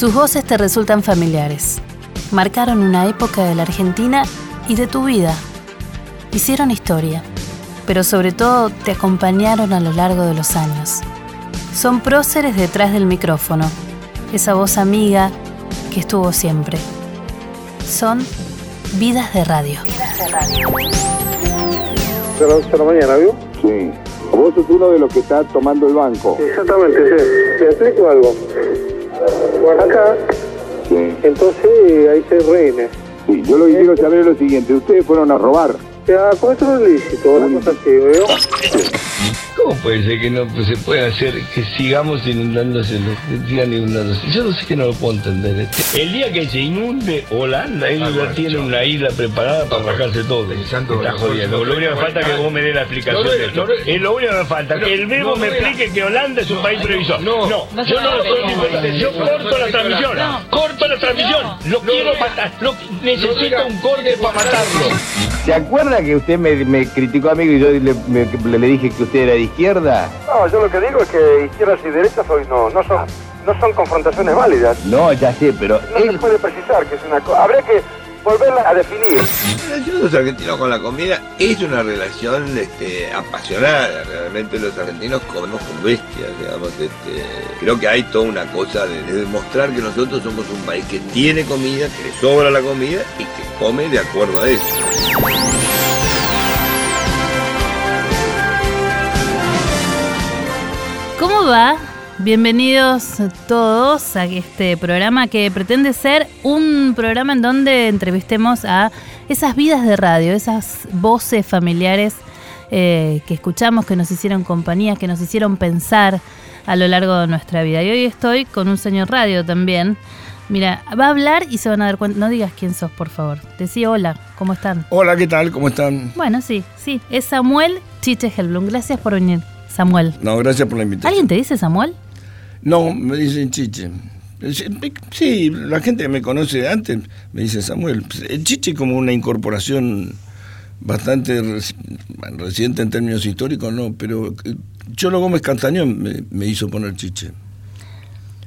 Sus voces te resultan familiares. Marcaron una época de la Argentina y de tu vida. Hicieron historia, pero sobre todo te acompañaron a lo largo de los años. Son próceres detrás del micrófono, esa voz amiga que estuvo siempre. Son vidas de radio. Vidas de radio. ¿De las 11 de la mañana, vio? Sí. Vos sos uno de los que está tomando el banco. Exactamente, sí. ¿Te explico algo? Acá, Sí. entonces ahí se reine. Sí, yo lo que quiero saber es lo siguiente. Ustedes fueron a robar. Ya, con esto no es lícito, una cosa así, ¿veo? ¿Cómo puede ser que no pues, se pueda hacer que sigamos inundándose, los- sigan inundándose? Yo no sé que no lo puedo entender. El día que se inunde Holanda, ellos ya tienen una isla preparada para bajarse todo. Está jodiendo. Lo único que falta es que vos me des la explicación de esto. Es lo único que me falta. Que el mismo me explique que Holanda es un país previsor. No, yo no lo estoy Yo corto la transmisión. Corto la transmisión. Lo quiero matar. Necesito un corte para matarlo. ¿Se acuerda que usted me, me criticó a mí y yo le, me- le dije que usted era de izquierda? No, yo lo que digo es que izquierdas y derechas hoy no, no son, no son confrontaciones válidas. No, ya sé, pero No se puede precisar que es una cosa. Habría que volverla a definir. La relación de los argentinos con la comida es una relación este, apasionada. Realmente los argentinos comemos con bestias, digamos. Este, creo que hay toda una cosa de, de demostrar que nosotros somos un país que tiene comida, que le sobra la comida y que come de acuerdo a eso. Va? Bienvenidos todos a este programa que pretende ser un programa en donde entrevistemos a esas vidas de radio, esas voces familiares eh, que escuchamos, que nos hicieron compañía, que nos hicieron pensar a lo largo de nuestra vida. Y hoy estoy con un señor radio también. Mira, va a hablar y se van a dar cuenta. No digas quién sos, por favor. Decí hola, ¿cómo están? Hola, ¿qué tal? ¿Cómo están? Bueno, sí, sí. Es Samuel Chiche Helblum. Gracias por venir, Samuel. No, gracias por la invitación. ¿Alguien te dice Samuel? No, me dicen Chiche. Sí, la gente que me conoce de antes me dice Samuel. El Chiche como una incorporación bastante reciente en términos históricos, no, pero eh, Cholo Gómez Castañón me, me hizo poner Chiche.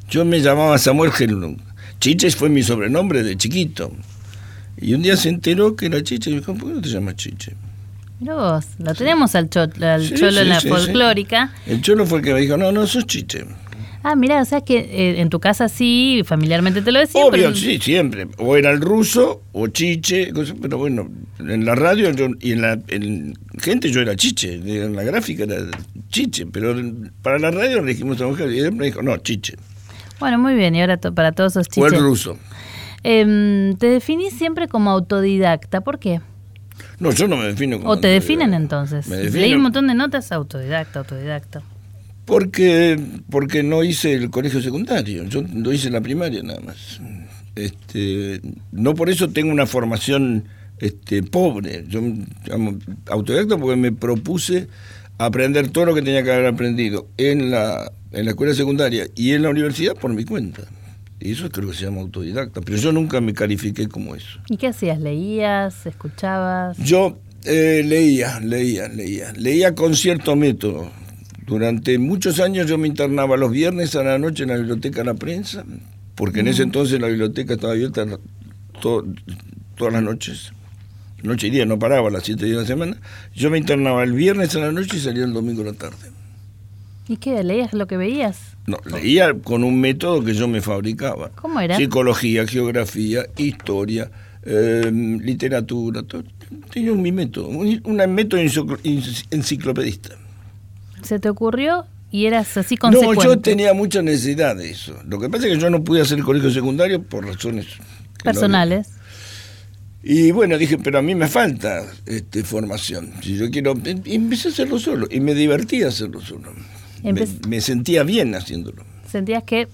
Yo me llamaba Samuel Helblum. Chiche fue mi sobrenombre de chiquito. Y un día se enteró que era Chiche y me dijo, ¿por qué no te llamas Chiche? Mira vos, lo tenemos al, cho- al Sí, cholo en la sí, folclórica. El Cholo fue el que me dijo, no, no, sos Chiche. Ah, mira, o sea que eh, en tu casa sí, familiarmente te lo decían, Obvio, pero sí, siempre. O era el ruso o chiche, pero bueno, en la radio yo- y en la en gente yo era chiche, en la gráfica era chiche, pero para la radio le dijimos a mujer y él me dijo, no, chiche. bueno, muy bien, y ahora to- para todos esos O el chiches. ruso. Em, te definís siempre como autodidacta, ¿por qué? No, yo no me defino como... ¿O te definen entonces? Me Leí un montón de notas, autodidacta, autodidacta. porque, porque no hice el colegio secundario, yo no hice la primaria nada más. Este, no por eso tengo una formación este, pobre. Yo digamos, autodidacta porque me propuse aprender todo lo que tenía que haber aprendido en la, en la escuela secundaria y en la universidad por mi cuenta. Y eso creo que se llama autodidacta, pero yo nunca me califiqué como eso. ¿Y qué hacías? ¿Leías? ¿Escuchabas? Yo eh, leía, leía, leía, leía con cierto método. Durante muchos años yo me internaba los viernes a la noche en la biblioteca La Prensa, porque en ese entonces la biblioteca estaba abierta todas las noches. Noche y día, no paraba las siete días de la semana. Yo me internaba el viernes a la noche y salía el domingo a la tarde. ¿Y qué? ¿Leías lo que veías? No, leía con un método que yo me fabricaba. ¿Cómo era? Psicología, geografía, historia, eh, literatura. todo. Tenía un, mi método, un, un método enciclo- enciclopedista. ¿Se te ocurrió y eras así No, consecuente? yo tenía mucha necesidad de eso. Lo que pasa es que yo no pude hacer el colegio secundario por razones no Personales. y bueno, dije, pero a mí me falta este, formación. Si yo quiero, y empecé a hacerlo solo y me divertía hacerlo solo. Me, sentía bien haciéndolo. ¿Sentías que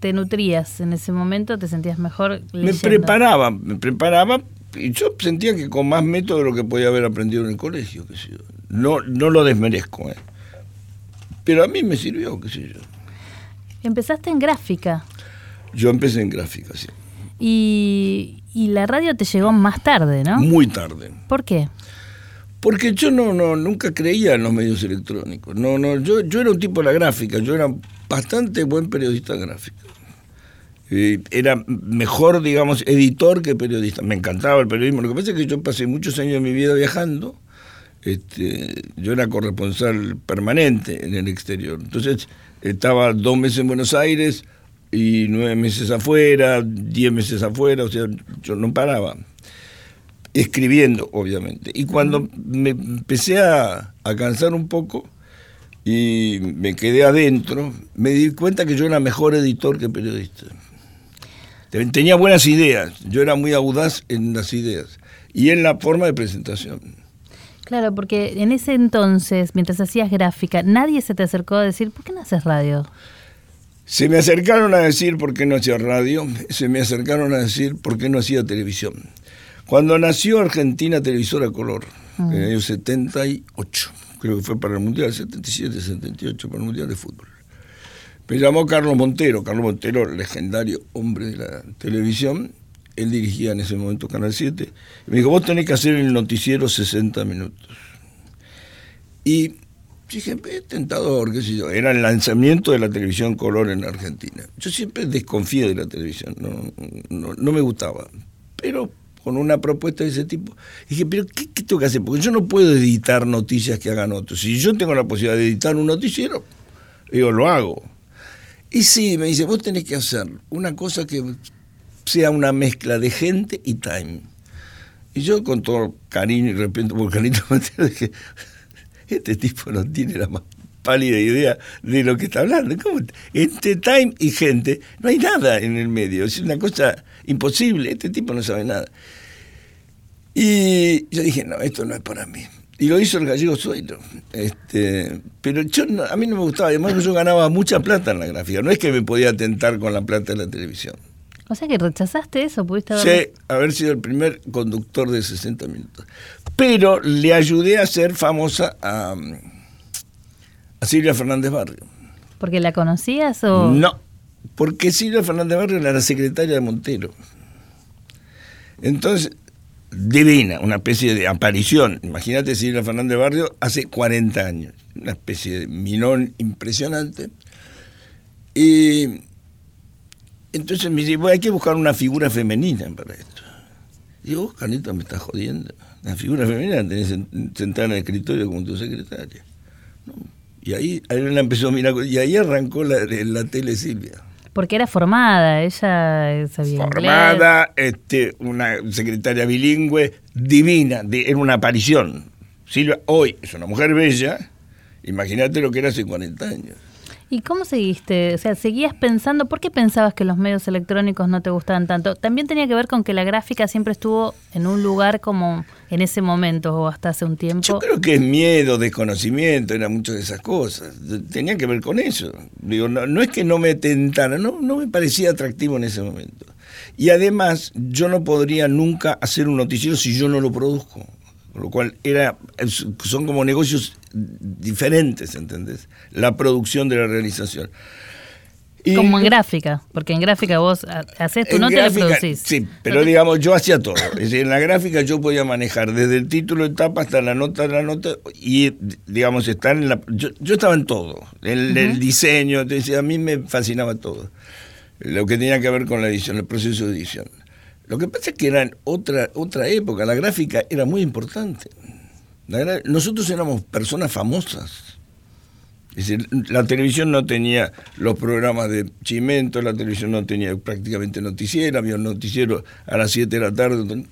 te nutrías en ese momento? ¿Te sentías mejor Me preparaba, me preparaba y yo sentía que con más método de lo que podía haber aprendido en el colegio, qué sé yo. No, no lo desmerezco, ¿eh? Pero a mí me sirvió, qué sé yo. Empezaste en gráfica Yo empecé en gráfica, sí. y, y la radio te llegó más tarde, ¿no? Muy tarde. ¿Por qué? Porque yo no, no, nunca creía en los medios electrónicos. No, no, yo, yo era un tipo de la gráfica, yo era bastante buen periodista gráfico. Era mejor, digamos, editor que periodista. Me encantaba el periodismo. Lo que pasa es que yo pasé muchos años de mi vida viajando. Este, yo era corresponsal permanente en el exterior. Entonces, estaba dos meses en Buenos Aires y nueve meses afuera, diez meses afuera, o sea, yo no paraba. Escribiendo, obviamente. Y cuando me empecé a, a cansar un poco y me quedé adentro, me di cuenta que yo era mejor editor que periodista. Tenía buenas ideas, yo era muy audaz en las ideas y en la forma de presentación. Claro, porque en ese entonces, mientras hacías gráfica, nadie se te acercó a decir, ¿por qué no haces radio? Se me acercaron a decir por qué no hacía radio, se me acercaron a decir por qué no hacía televisión. Cuando nació Argentina Televisora Color, en el año 78, creo que fue para el Mundial, 77, 78, para el Mundial de Fútbol. Me llamó Carlos Montero, Carlos Montero, legendario hombre de la televisión, él dirigía en ese momento Canal 7, y me dijo, vos tenés que hacer el noticiero 60 minutos. Y dije, tentador, qué sé yo, era el lanzamiento de la televisión color en Argentina. Yo siempre desconfié de la televisión, no, no, me gustaba, pero con una propuesta de ese tipo. Dije, pero ¿qué, ¿qué, tengo que hacer? Porque yo no puedo editar noticias que hagan otros. Si yo tengo la posibilidad de editar un noticiero, yo lo hago. Y sí, me dice, vos tenés que hacer una cosa que sea una mezcla de gente y time. Y yo con todo cariño y respeto por dije, este tipo no tiene la más pálida idea de lo que está hablando. ¿Cómo? Entre time y gente no hay nada en el medio, es una cosa imposible, este tipo no sabe nada. Y yo dije, no, esto no es para mí. Y lo hizo el gallego Suelo. Este, pero yo a mí no me gustaba, además yo ganaba mucha plata en la gráfica. No es que me podía tentar con la plata de la televisión. O sea que rechazaste eso, pudiste haber... Sí, haber sido el primer conductor de 60 minutos. Pero le ayudé a ser famosa a, a Silvia Fernández Barrio. ¿Porque la conocías o...? No, porque Silvia Fernández Barrio era la secretaria de Montero. Entonces, divina, una especie de aparición. Imagínate Silvia Fernández Barrio hace 40 años, una especie de minón impresionante. Y entonces me dice, hay que buscar una figura femenina para esto. Y vos, Carlito, me estás jodiendo. La figura femenina la tenés sentada en el escritorio como tu secretaria. Y ahí, ahí la empezó a mirar, y ahí arrancó la, la tele Silvia. Porque era formada, ella sabía Formada, este, una secretaria bilingüe, divina, era una aparición. Silvia hoy es una mujer bella, imagínate lo que era hace 40 años. ¿Y cómo seguiste? O sea, ¿seguías pensando? ¿Por qué pensabas que los medios electrónicos no te gustaban tanto? También tenía que ver con que la gráfica siempre estuvo en un lugar como en ese momento o hasta hace un tiempo. Yo creo que es miedo, desconocimiento, era muchas de esas cosas. Tenía que ver con eso. Digo, no, es que no me tentara, no, no me parecía atractivo en ese momento. Y además, yo no podría nunca hacer un noticiero si yo no lo produzco. Con lo cual era, son como negocios diferentes, ¿entendés? La producción de la realización. como en gráfica, porque en gráfica vos haces tu nota y la producís. Sí, pero digamos, yo hacía todo. Es decir, en la gráfica yo podía manejar desde el título de etapa hasta la nota de la nota y, digamos, estar en la. Yo, estaba en todo. En el diseño, entonces, a mí me fascinaba todo. Lo que tenía que ver con la edición, el proceso de edición. Lo que pasa es que era otra, otra época, la gráfica era muy importante. nosotros éramos personas famosas. Es decir, la televisión no tenía los programas de Chimento, la televisión no tenía prácticamente noticiero, había un noticiero a las 7 de la tarde.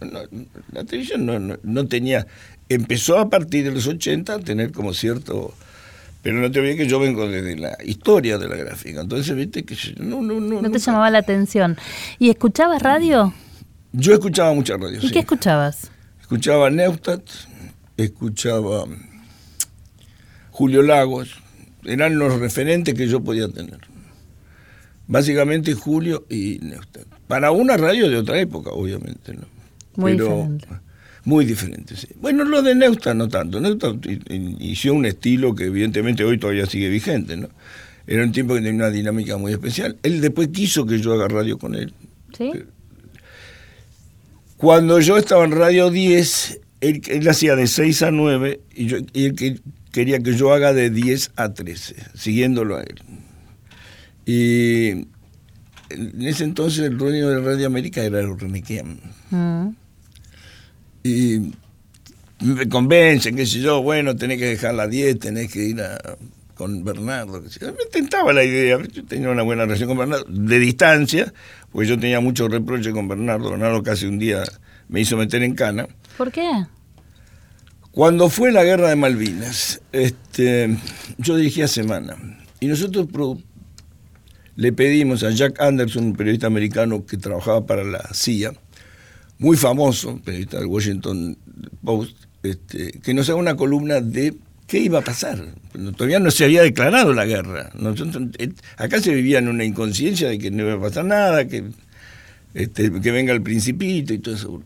la televisión no, no, tenía. Empezó a partir de los 80 a tener como cierto. Pero no te olvides que yo vengo desde la historia de la gráfica. Entonces, viste que no, no, no. No te llamaba la atención. ¿Y escuchabas radio? Yo escuchaba mucha radio. ¿Y qué escuchabas? Escuchaba Neustadt, escuchaba Julio Lagos, eran los referentes que yo podía tener. Básicamente Julio y Neustadt. Para una radio de otra época, obviamente, ¿no? Muy diferente. Muy diferente, sí. Bueno, lo de Neustadt no tanto. Neustadt inició un estilo que evidentemente hoy todavía sigue vigente, ¿no? Era un tiempo que tenía una dinámica muy especial. Él después quiso que yo haga radio con él. ¿Sí? Cuando yo estaba en Radio 10, él, hacía de 6 a 9 y, yo, él quería que yo haga de 10 a 13, siguiéndolo a él. Y en ese entonces el dueño de Radio América era Kiam. Mm. Y me convencen, qué sé yo, bueno, tenés que dejar la 10, tenés que ir a- con Bernardo. Me tentaba la idea, yo tenía una buena relación con Bernardo, de distancia, porque yo tenía mucho reproche con Bernardo. Bernardo casi un día me hizo meter en cana. ¿Por qué? Cuando fue la guerra de Malvinas, este, yo dirigía Semana y nosotros le pedimos a Jack Anderson, un periodista americano que trabajaba para la CIA, muy famoso, periodista del Washington Post, este, que nos haga una columna de qué iba a pasar. Todavía no se había declarado la guerra. Nosotros, eh, acá se vivía en una inconsciencia de que no iba a pasar nada, que, este, que venga el principito y todo eso.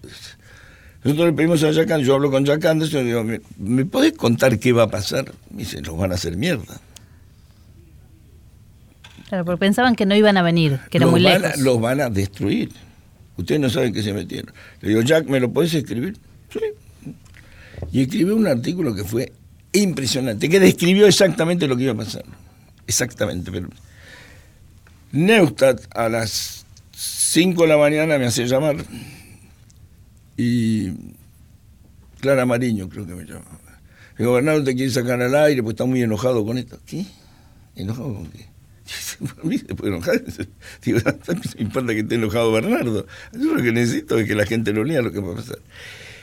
Nosotros le pedimos a Jack yo hablo con Jack Anderson y digo, ¿me, ¿me podés contar qué va a pasar? Me dice, los van a hacer mierda. Claro, porque pensaban que no iban a venir, que era los muy van lejos. A, los van a destruir. Ustedes no saben qué se metieron. Le digo, Jack, ¿me lo podés escribir? Sí. Y escribió un artículo que fue impresionante, que describió exactamente lo que iba a pasar. Exactamente. Pero Neustadt a las 5 de la mañana me hace llamar y Clara Mariño creo que me llama. Le digo, Bernardo te quiere sacar al aire porque está muy enojado con esto. ¿Qué? ¿Enojado con qué? A mí se puede enojar. Digo, me importa que esté enojado Bernardo. Yo lo que necesito es que la gente lo lea lo que va a pasar.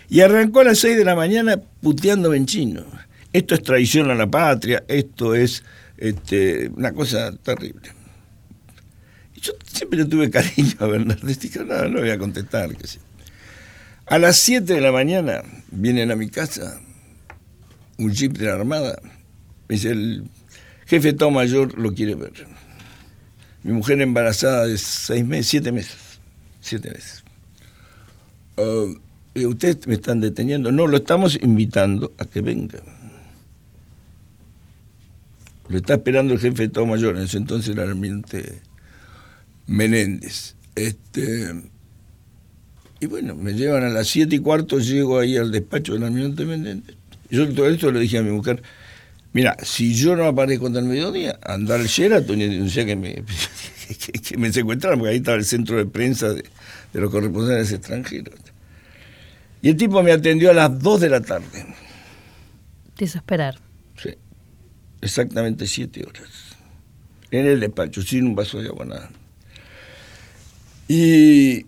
Y arrancó a las 6 de la mañana puteándome en chino. Esto es traición a la patria, esto es este, una cosa terrible. Yo siempre le tuve cariño a Bernardo. Y dije, no, no voy a contestar. Que sí. A las 7 de la mañana vienen a mi casa un jeep de la Armada. Me dice, el jefe Estado Mayor lo quiere ver. Mi mujer embarazada de seis meses, siete meses. Siete meses. Y Ustedes me están deteniendo. No, lo estamos invitando a que venga. Lo está esperando el jefe de Estado Mayor, en ese entonces era el almirante Menéndez. Este, y bueno, me llevan a las siete y cuarto, llego ahí al despacho del almirante Menéndez. Yo todo esto le dije a mi mujer, mira, si yo no aparezco hasta el mediodía, andar al Sheraton y denunciar que me, que, que me secuestraron, porque ahí estaba el centro de prensa de, de los corresponsales extranjeros. Y el tipo me atendió a las 2 de la tarde. Te hizo esperar. Sí, exactamente siete horas. En el despacho, sin un vaso de agua, nada. Y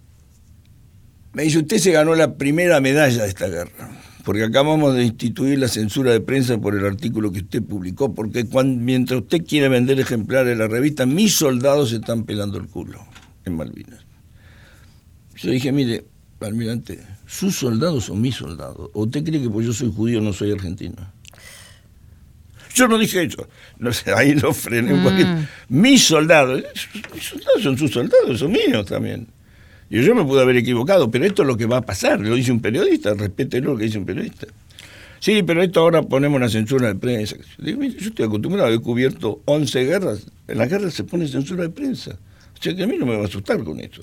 me dice, usted se ganó la primera medalla de esta guerra, porque acabamos de instituir la censura de prensa por el artículo que usted publicó, porque mientras usted quiere vender ejemplares de la revista, mis soldados se están pelando el culo en Malvinas. Yo dije, mire, almirante, sus soldados son mis soldados. ¿O usted cree que porque yo soy judío no soy argentino? Yo no dije eso. No sé, ahí lo frené un Mm. poquito. Mis soldados, mis soldados son sus soldados, son míos también. Y yo me pude haber equivocado, pero esto es lo que va a pasar. Lo dice un periodista, respételo lo que dice un periodista. Sí, pero esto ahora ponemos una censura de prensa. Digo, mire, yo estoy acostumbrado, he cubierto 11 guerras. En las guerras se pone censura de prensa. O sea que a mí no me va a asustar con esto.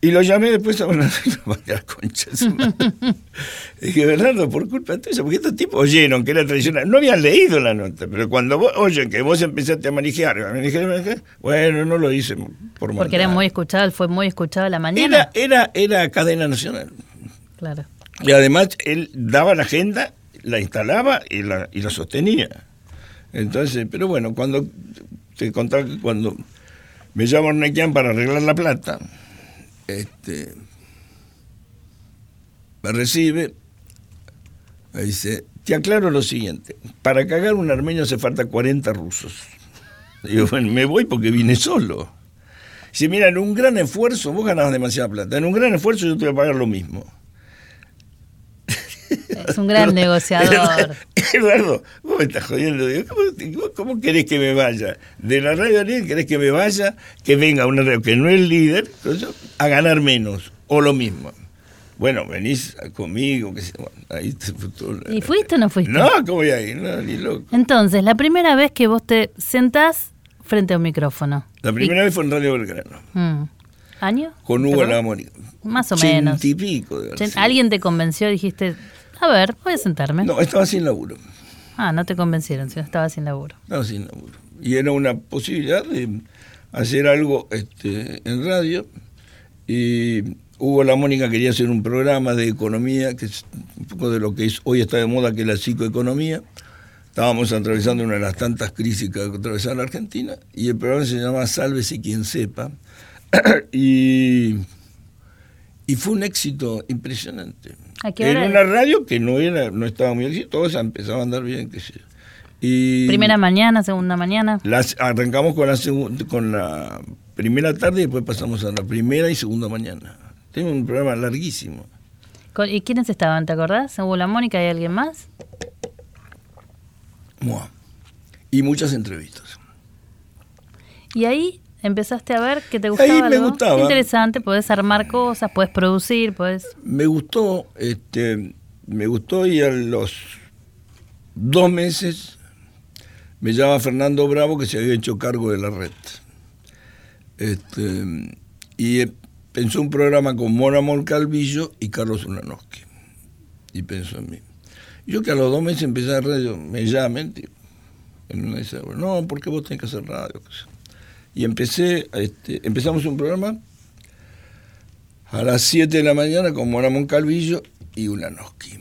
Y lo llamé después a Bernardo y lo mandé a la concha. de su madre. Dije, Bernardo, por culpa tuya, porque estos tipos oyeron que era tradicional. No habían leído la nota, pero cuando vos oyen que vos empezaste a manejar, a manejar, a manejar, bueno, no lo hice por Porque era muy escuchado, fue muy escuchado a la mañana. Era, era, era cadena nacional. Claro. Y además él daba la agenda, la instalaba y la, y la sostenía. Entonces, pero bueno, cuando te contaba que cuando me llama Ornequian para arreglar la plata, este, me recibe, me dice, te aclaro lo siguiente, para cagar un armenio hace falta 40 rusos. Digo, bueno, me voy porque vine solo. Dice, mira, en un gran esfuerzo, vos ganabas demasiada plata, en un gran esfuerzo yo te voy a pagar lo mismo. Es un gran negociador. Eduardo, vos me estás jodiendo. Digo, ¿cómo, cómo querés que me vaya? De la radio líder, ¿querés que me vaya? Que venga una radio que no es líder entonces, a ganar menos o lo mismo. Bueno, venís conmigo, que bueno, ahí te todo. ¿Y fuiste o no fuiste? No, ¿cómo voy a ir? No, ni loco. Entonces, la primera vez que vos te sentás frente a un micrófono. La primera vez fue en Radio Belgrano, Mm. ¿Año? con ¿Te Hugo? Lamónica. Más o menos. Y pico. de. ¿Alguien te convenció? Dijiste, a ver, voy a sentarme. No, estaba sin laburo. Ah, no te convencieron, sino estaba sin laburo. Estaba sin laburo. Y era una posibilidad de hacer algo este, en radio y Hugo La Mónica quería hacer un programa de economía, que es un poco de lo que es, hoy está de moda, que es la psicoeconomía. Estábamos atravesando una de las tantas crisis que atravesaba la Argentina y el programa se llama Sálvese quien sepa. y, y fue un éxito impresionante. ¿A qué En una radio que no era no estaba muy exitosa, empezaba a andar bien, qué sé yo. Y Primera mañana, segunda mañana. las, arrancamos con la, segun- con la primera tarde y después pasamos a la primera y segunda mañana. Tengo un programa larguísimo. ¿Y quiénes estaban? ¿Te acordás? ¿Hubo la Mónica y alguien más? Mua. Y muchas entrevistas. Y ahí empezaste a ver que te gustaba Ahí me algo. gustaba. Interesante, podés armar cosas, podés producir, podés... Me gustó, este, me gustó y a los dos meses me llama Fernando Bravo que se había hecho cargo de la red. Este, y eh, pensó un programa con Mora Calvillo y Carlos Ulanowski. Y pensó en mí. Yo que a los dos meses empecé a radio, me llamen, tío, en una de esas, no, porque vos tenés que hacer radio. qué. Y empecé, este, empezamos un programa a las 7 de la mañana con Mora Calvillo y Ulanowski.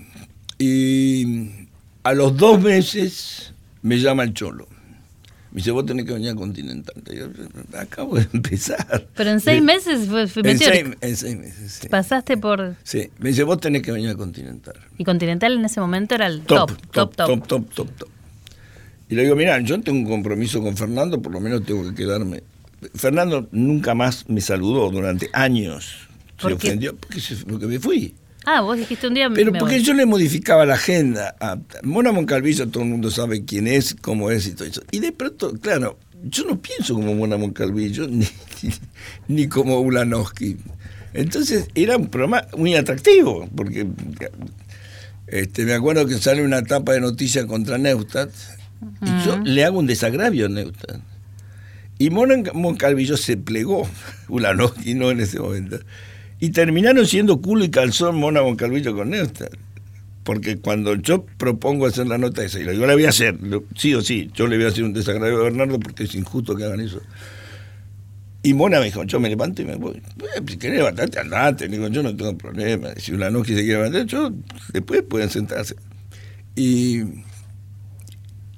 Y a los dos meses me llama el Cholo. Me dice, vos tenés que venir a Continental. Acabo de empezar. Pero en seis meses fue, fue en meteórico. seis, en seis meses, sí. Pasaste por... Sí, me dice, vos tenés que venir a Continental. Y Continental en ese momento era el top, top, top. top, top, top, top. Y le digo, mira, yo tengo un compromiso con Fernando, por lo menos tengo que quedarme. Fernando nunca más me saludó durante años. Se ofendió porque, se- porque me fui. Ah, vos dijiste un día... Pero me porque voy. yo le modificaba la agenda. A Mona Moncalvillo todo el mundo sabe quién es, cómo es y todo eso. Y de pronto, claro, yo no pienso como Mona Moncalvillo ni, ni como Ulanowski. Entonces era un programa muy atractivo, porque este, me acuerdo que sale una tapa de noticias contra Neustadt y yo le hago un desagravio a Neustadt. Y Mona Moncalvillo se plegó, Ulanowski no en ese momento. Y terminaron siendo culo y calzón Mona Moncalvillo con Neustadt. Porque cuando yo propongo hacer la nota esa, y yo la voy a hacer, sí o sí, yo le voy a hacer un desagravio a Bernardo porque es injusto que hagan eso. Y Mona me dijo, yo me levanto y me voy. "Eh, Si querés levantarte, andate. Le digo, yo no tengo problema. Si Ulanowski se quiere levantar, yo, después pueden sentarse. Y,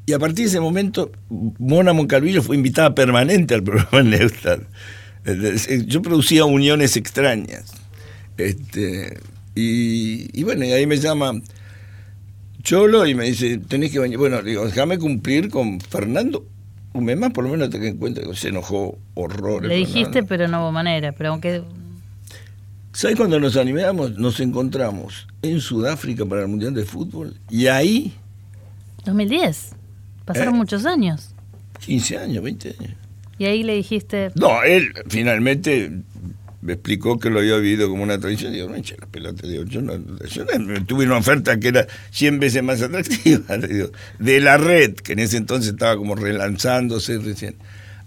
y a partir de ese momento, Mona Moncalvillo fue invitada permanente al programa en Neustadt. Yo producía uniones extrañas. Este, y, y bueno, y ahí me llama Cholo y me dice, tenés que venir. Bueno, digo, déjame cumplir con Fernando. Un mes más, por lo menos te que en cuenta que se enojó horrores. Le dijiste, Fernando. pero no hubo manera. Pero aunque... ¿Sabes cuando nos animamos? Nos encontramos en Sudáfrica para el Mundial de Fútbol y ahí, 2010. Pasaron ¿Eh? muchos años. 15 años, 20 años. Y ahí le dijiste... No, él finalmente me explicó que lo había vivido como una tradición. Digo, no hinche la pelota. Digo, yo no, yo no- tuve una oferta que era 100 veces más atractiva. digo, de la red, que en ese entonces estaba como relanzándose recién.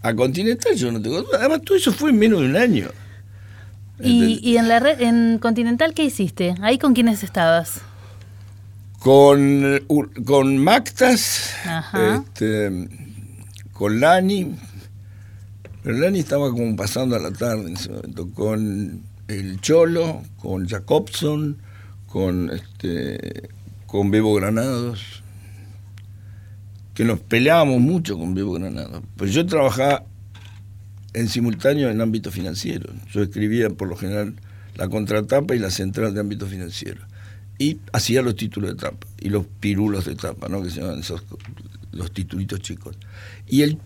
A Continental yo no tengo duda. Además, todo eso fue en menos de un año. ¿Y, y en la red, en Continental qué hiciste? ¿Ahí con quiénes estabas? Con, con Mactas, este, con Lani, pero Lani estaba como pasando a la tarde en ese momento, con el Cholo, con Jacobson, con este, con Bebo Granados, que nos peleábamos mucho con Bebo Granados. Pues yo trabajaba en simultáneo en ámbito financiero. Yo escribía por lo general la contratapa y la central de ámbito financiero. Y hacía los títulos de tapa y los pirulos de tapa, ¿no? que se llaman esos, los titulitos chicos. Y el,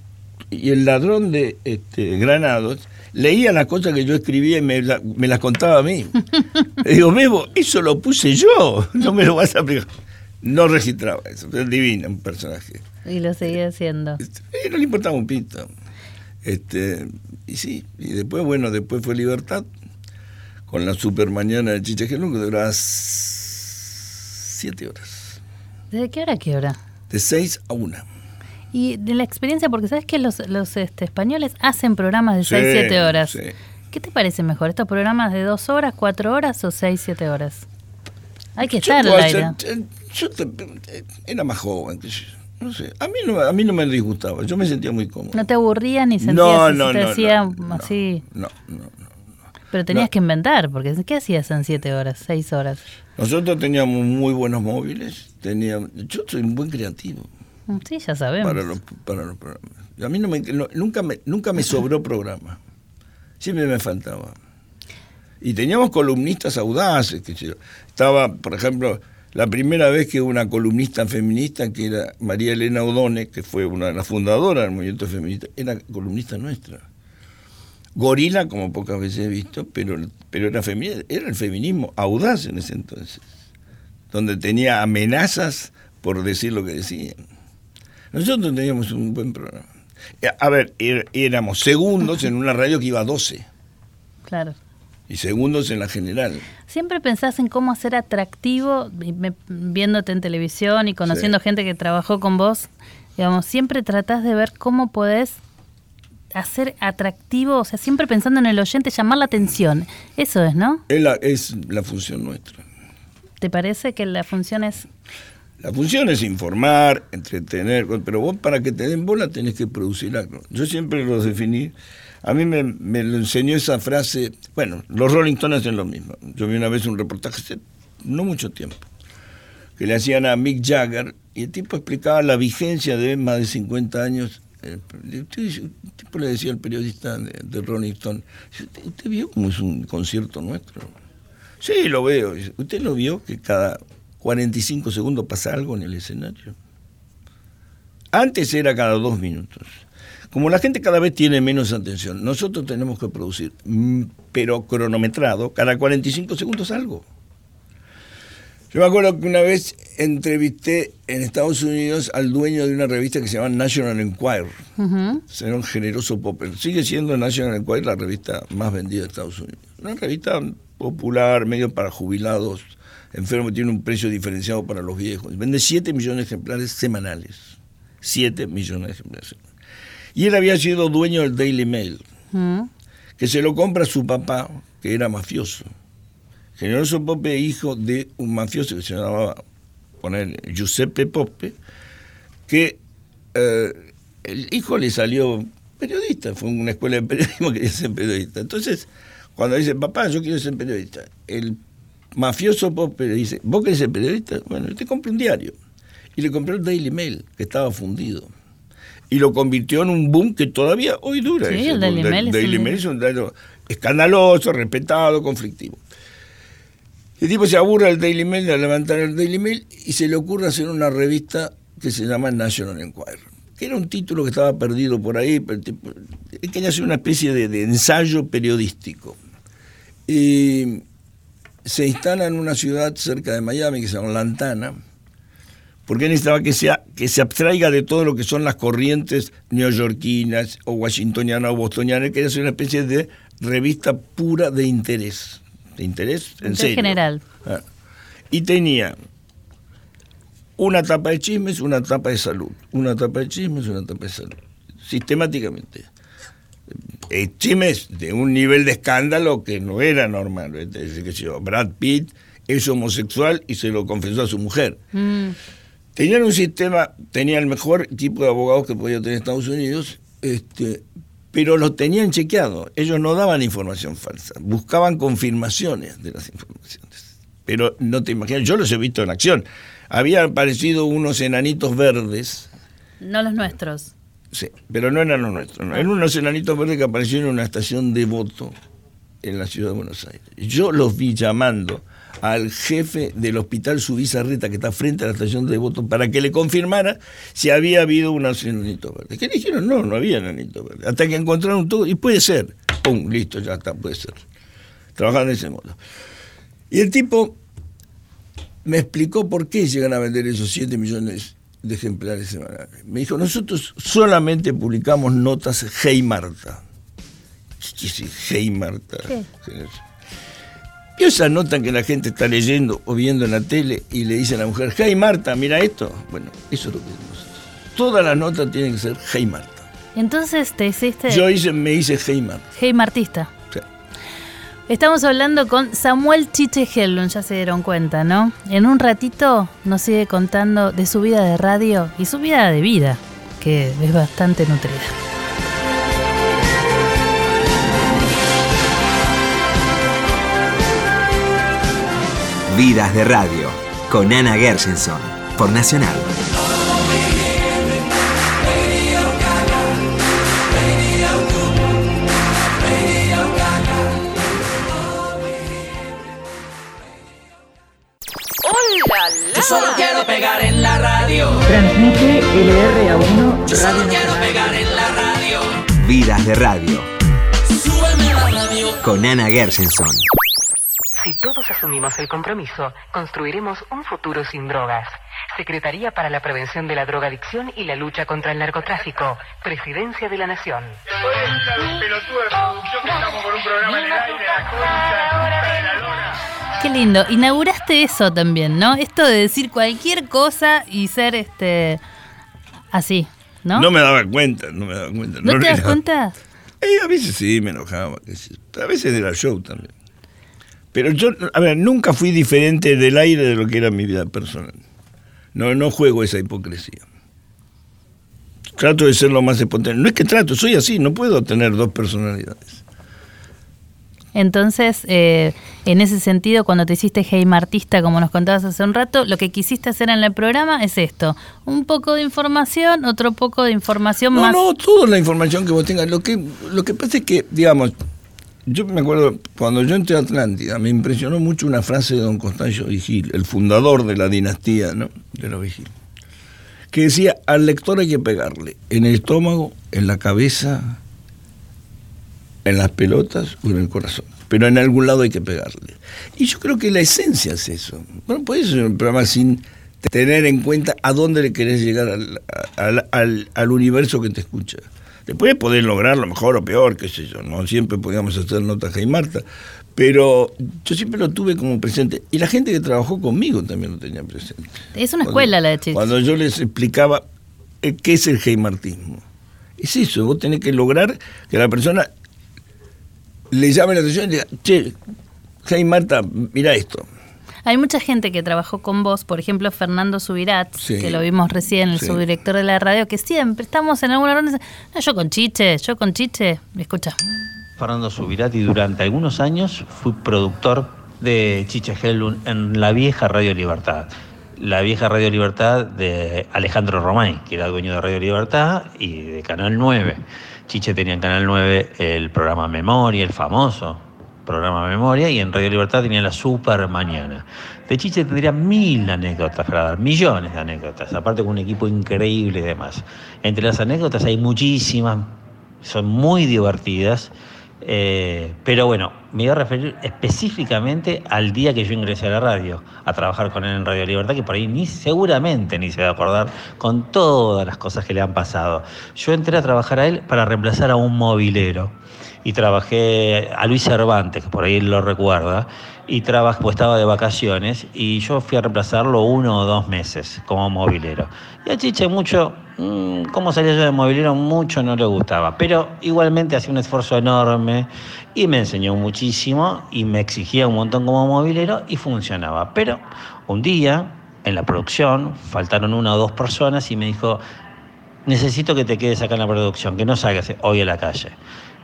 y el ladrón de este, Granados leía las cosas que yo escribía y me, la- me las contaba a mí. Le digo, Memo, eso lo puse yo, no me lo vas a aplicar. No registraba eso, pero es divino un personaje. Y lo seguía haciendo. Este, eh, no le importaba un pito. Este, y sí, y después, bueno, después fue Libertad, con la super mañana de Chiche Gelún, que duraba siete horas, ¿Desde qué hora a qué hora? de seis a una. Y de la experiencia, porque sabes que los, los este, españoles hacen programas de 6, Sí, 7 horas. sí. ¿Qué te parece mejor? ¿Estos programas de 2 horas, 4 horas o 6, 7 horas? Hay que estar al aire. eh, yo te- eh, era más joven. No sé, a mí no, a mí no me disgustaba, yo me sentía muy cómodo. ¿No te aburrías ni sentías No, no, te no, hacía no, así? No, no, no. Pero tenías que inventar, porque ¿qué hacías en siete horas, seis horas? Nosotros teníamos muy buenos móviles, teníamos, yo soy un buen creativo Mm, Sí, ya sabemos. para los, para los programas. A mí no me, no- nunca, me, nunca me sobró programa, siempre me faltaba. Y teníamos columnistas audaces, que yo. Estaba, por ejemplo, la primera vez que una columnista feminista, que era María Elena Odone, que fue una de las fundadoras del movimiento feminista, era columnista nuestra. Gorila, como pocas veces he visto, pero, pero era, era el feminismo audaz en ese entonces, donde tenía amenazas por decir lo que decían. Nosotros teníamos un buen programa. Eh, A ver, er- éramos segundos en una radio que iba a 12 Claro. y segundos en la general. Siempre pensás en cómo hacer atractivo, viéndote en televisión y conociendo gente que trabajó con vos, digamos, siempre tratás de ver cómo podés hacer atractivo, o sea, siempre pensando en el oyente, llamar la atención. Eso es, ¿no? Es la, es la función nuestra. ¿Te parece que la función es... La función es informar, entretener, pero vos para que te den bola tenés que producir algo. Yo siempre lo definí, a mí me, me lo enseñó esa frase, bueno, los Rolling Stones hacen lo mismo. Yo vi una vez un reportaje hace no mucho tiempo, que le hacían a Mick Jagger y el tipo explicaba la vigencia de más de 50 años. El tipo le decía al periodista de, de Rolling Stone, ¿usted, usted vio cómo es un concierto nuestro? Sí, lo veo. ¿Usted lo vio que cada 45 segundos pasa algo en el escenario? Antes era cada dos minutos. Como la gente cada vez tiene menos atención, nosotros tenemos que producir, mm, pero cronometrado, cada 45 segundos algo. Yo me acuerdo que una vez entrevisté en Estados Unidos al dueño de una revista que se llama National Enquirer, Ujú. señor Generoso Popper. Sigue siendo National Enquirer la revista más vendida de Estados Unidos. Una revista popular, medio para jubilados, enfermos, tiene un precio diferenciado para los viejos. Vende 7 millones de ejemplares semanales. 7 millones de ejemplares semanales. Y él había sido dueño del Daily Mail, que se lo compra su papá, que era mafioso. Generoso Pope, hijo de un mafioso que se llamaba, poner, Giuseppe Pope, que eh, el hijo le salió periodista, fue a una escuela de periodismo que quería ser periodista. Entonces, cuando dice, papá, yo quiero ser periodista, el mafioso Pope le dice, ¿vos querés ser periodista? Bueno, te compro un diario. Y le compró el Daily Mail, que estaba fundido. Y lo convirtió en un boom que todavía hoy dura. Sí, ese el Daily Mail es un diario escandaloso, respetado, conflictivo. El tipo se aburre del Daily Mail de levantar el Daily Mail y se le ocurre hacer una revista que se llama National Enquirer, que era un título que estaba perdido por ahí, pero tipo- quería hacer una especie de, ensayo periodístico. Y se instala en una ciudad cerca de Miami que se llama Lantana, porque necesitaba que, sea, que se abstraiga de todo lo que son las corrientes neoyorquinas o washingtonianas o bostonianas, que era una especie de revista pura de interés. De interés, en serio. general. Ah. Y tenía una tapa de chismes, una tapa de salud. Una tapa de chismes, una tapa de salud. Sistemáticamente. Eh, chismes de un nivel de escándalo que no era normal. Es decir, que yo, Brad Pitt es homosexual y se lo confesó a su mujer. Mm. Tenían un sistema, tenía el mejor tipo de abogados que podía tener Estados Unidos, este, pero los tenían chequeados. Ellos no daban información falsa, buscaban confirmaciones de las informaciones. Pero no te imaginas, yo los he visto en acción. Habían aparecido unos enanitos verdes, No los nuestros. sí, pero no eran los nuestros, no. eran unos enanitos verdes que aparecieron en una estación de voto en la ciudad de Buenos Aires. Yo los vi llamando al jefe del hospital Subizarreta, que está frente a la estación de voto, para que le confirmara si había habido unos enanitos verdes. ¿Qué le dijeron? No, no había enanitos verdes. Hasta que encontraron todo, y puede ser. ¡Pum! Listo, ya está, puede ser. Trabajaban de ese modo. Y el tipo me explicó por qué llegan a vender esos 7 millones de ejemplares semanales. Me dijo, nosotros solamente publicamos notas Hey Marta. ¿Qué Hey Marta? ¿Qué? ¿Vio esa nota que la gente está leyendo o viendo en la tele y le dice a la mujer, Hey Marta, mira esto? Bueno, eso es lo que nosotros. Todas las notas tienen que ser Hey Marta. Entonces te hiciste... Yo hice, me hice Hey Marta. Hey, Martista. Estamos hablando con Samuel Chiche Hellun, ya se dieron cuenta, ¿no? En un ratito nos sigue contando de su vida de radio y su vida de vida, que es bastante nutrida. Vidas de Radio, con Ana Gershenson, por Nacional. Yo solo quiero pegar en la radio. Transmite LRA1 Yo solo quiero pegar en la radio. Vidas de Radio, Súbeme la radio. con Ana Gershenson. Todos asumimos el compromiso, construiremos un futuro sin drogas. Secretaría para la Prevención de la Drogadicción y la Lucha contra el Narcotráfico. Presidencia de la Nación. Qué lindo. Inauguraste eso también, ¿no? Esto de decir cualquier cosa y ser este así, ¿no? No me daba cuenta, no me daba cuenta. ¿No te das cuenta? Eh, a veces sí me enojaba, a veces era show también. Pero yo, a ver, nunca fui diferente del aire de lo que era mi vida personal. No, no juego esa hipocresía. Trato de ser lo más espontáneo. No es que trato, soy así, no puedo tener dos personalidades. Entonces, eh, en ese sentido, cuando te hiciste Game Artista, como nos contabas hace un rato, lo que quisiste hacer en el programa es esto: un poco de información, otro poco de información No, más. no, toda la información que vos tengas. Lo que, lo que pasa es que, digamos, yo me acuerdo, cuando yo entré a Atlántida, me impresionó mucho una frase de don Constancio Vigil, el fundador de la dinastía ¿no? de los Vigil, que decía, al lector hay que pegarle en el estómago, en la cabeza, en las pelotas o en el corazón. Pero en algún lado hay que pegarle. Y yo creo que la esencia es eso. Bueno, puede ser un programa sin tener en cuenta a dónde le querés llegar al, al- al- al universo que te escucha. Después podés lograrlo mejor o peor, qué sé yo, no siempre podíamos hacer notas y Marta, pero yo siempre lo tuve como presente. Y la gente que trabajó conmigo también lo tenía presente. Es una Cuando- escuela la de Chiche. Cuando yo les explicaba eh, qué es el heimartismo. Es eso, vos tenés que lograr que la persona le llame la atención y diga, che, hey Marta, mira esto. Hay mucha gente que trabajó con vos, por ejemplo, Fernando Subirat, Sí. que lo vimos recién, el Sí. subdirector de la radio, que siempre estamos en alguna ronda. y No, yo con Chiche, yo con Chiche. Escucha. Fernando Subirati durante algunos años fui productor de Chiche Hellun en la vieja Radio Libertad. La vieja Radio Libertad de Alejandro Romay, que era dueño de Radio Libertad y de Canal 9. Chiche tenía en Canal 9 el programa Memoria, el famoso programa Memoria, y en Radio Libertad tenía la Super Mañana. De Chiche tendría mil anécdotas para dar, millones de anécdotas, aparte con un equipo increíble y demás. Entre las anécdotas hay muchísimas, son muy divertidas. eh, pero bueno, me iba a referir específicamente al día que yo ingresé a la radio, a trabajar con él en Radio Libertad, que por ahí ni seguramente ni se va a acordar con todas las cosas que le han pasado. Yo entré a trabajar a él para reemplazar a un movilero y trabajé a Luis Cervantes, que por ahí lo recuerda, y trabajé, pues estaba de vacaciones, y yo fui a reemplazarlo uno o dos meses como movilero. Y a Chiche mucho, mm, cómo salía yo de movilero, mucho no le gustaba, pero igualmente hacía un esfuerzo enorme y me enseñó muchísimo y me exigía un montón como movilero y funcionaba. Pero un día, en la producción, faltaron una o dos personas y me dijo, necesito que te quedes acá en la producción, que no salgas hoy a la calle.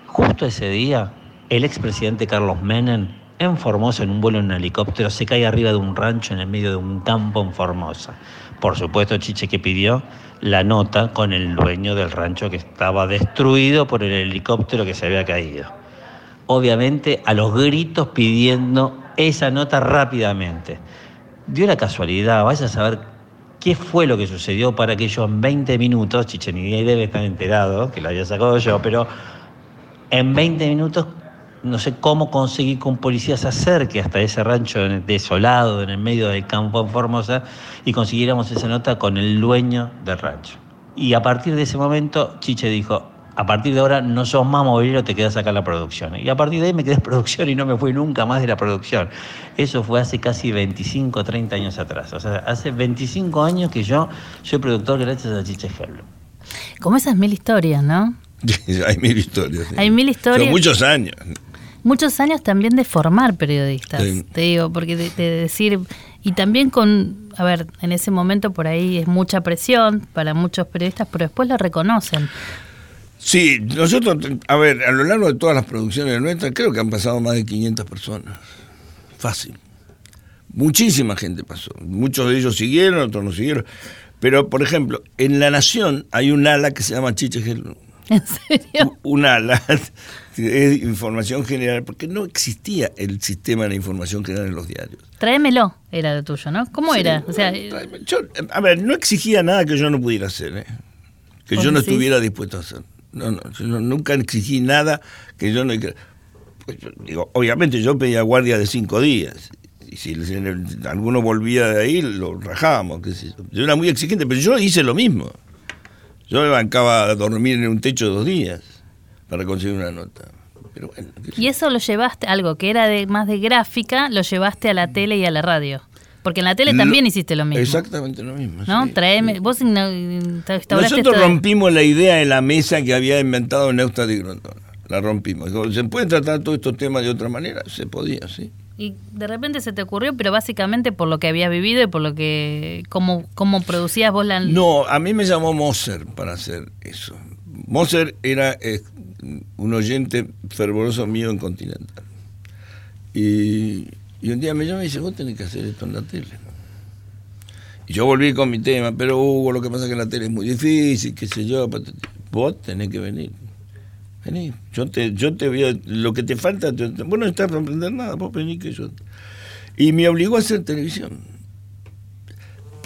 Justo ese día, el expresidente Carlos Menem en Formosa, en un vuelo en un helicóptero, se cae arriba de un rancho en el medio de un campo en Formosa. Por supuesto, Chiche que pidió la nota con el dueño del rancho que estaba destruido por el helicóptero que se había caído. Obviamente, a los gritos pidiendo esa nota rápidamente. Dio la casualidad, vaya a saber qué fue lo que sucedió para que yo en 20 minutos, Chiche ni debe estar enterado, que lo había sacado yo, pero en 20 minutos no sé cómo conseguí que un policía se acerque hasta ese rancho desolado en el medio del campo en Formosa y consiguiéramos esa nota con el dueño del rancho. Y a partir de ese momento, Chiche dijo, a partir de ahora no sos más movilero, te quedas acá en la producción. Y a partir de ahí me quedé en producción y no me fui nunca más de la producción. Eso fue hace casi 25, 30 años atrás. O sea, hace 25 años que yo soy productor gracias a Chiche Herlo. Como esas mil historias, ¿no? Hay mil historias. sí. Hay mil historias. Son muchos años. muchos años también de formar periodistas, Sí. te digo, porque de, de decir, y también con, a ver, en ese momento por ahí es mucha presión para muchos periodistas, pero después lo reconocen. Sí, nosotros, a ver, a lo largo de todas las producciones nuestras, creo que han pasado más de 500 personas. Fácil. Muchísima gente pasó. Muchos de ellos siguieron, otros no siguieron. Pero, por ejemplo, en La Nación hay un ala que se llama Chiche Gel. ¿En serio? Un ala es información general, porque no existía el sistema de información general en los diarios. Tráemelo, era lo tuyo, ¿no? ¿Cómo Sí, era? O sea, Yo, a ver, no exigía nada que yo no pudiera hacer, ¿eh? que ¿Vos yo no estuviera dispuesto a hacer. No, no, yo nunca exigí nada que yo no. Pues yo digo, obviamente yo pedía guardia de cinco días. Y si el- alguno volvía de ahí, lo rajábamos. qué sé yo. Yo era muy exigente, pero yo hice lo mismo. Yo me bancaba a dormir en un techo dos días para conseguir una nota. Pero bueno, y eso lo llevaste, algo que era de más de gráfica, lo llevaste a la tele y a la radio. Porque en la tele también hiciste lo mismo. Exactamente lo mismo. ¿No? sí. Traeme, vos inno- instauraste Nosotros de- rompimos la idea de la mesa que había inventado Neusta de Grondona. La rompimos. Dijo, ¿Se pueden tratar todos estos temas de otra manera? Se podía, sí. Y de repente se te ocurrió, pero básicamente por lo que habías vivido y por lo que. cómo, cómo producías vos la. No, a mí me llamó Moser para hacer eso. Moser era eh, un oyente fervoroso mío en Continental. Y, y un día me llama y dice, vos tenés que hacer esto en la tele. Y yo volví con mi tema, pero Hugo, lo que pasa es que la tele es muy difícil, qué sé yo. patati. Vos tenés que venir. Vení, yo te, yo te voy a, lo que te falta, te, vos no estás para aprender nada, vos vení que yo. Y me obligó a hacer televisión.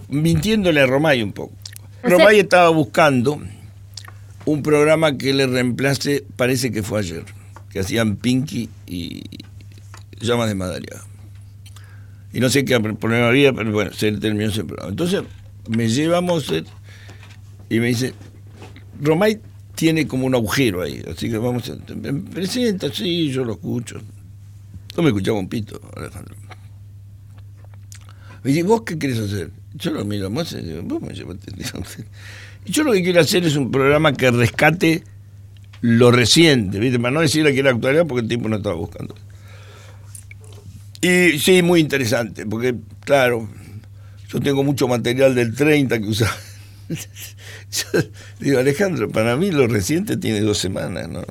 Mintiéndole a Romay un poco. O sea- Romay estaba buscando un programa que le reemplace, parece que fue ayer, que hacían Pinky y Llamas de Madariaga. Y no sé qué problema había, pero bueno, se terminó ese programa. Entonces me lleva Moser y me dice, Romay tiene como un agujero ahí, así que vamos a... Me presenta, sí, yo lo escucho. No me escuchaba un pito, Alejandro. Me dice, ¿vos qué querés hacer? Yo lo miro Moser y digo, vos me llevaste... Yo lo que quiero hacer es un programa que rescate lo reciente, ¿viste? Para no decir que era actualidad porque el tiempo no estaba buscando. Y sí, muy interesante, porque, claro, yo tengo mucho material del 30 que usaba. Yo digo, Alejandro, para mí lo reciente tiene dos semanas, ¿no?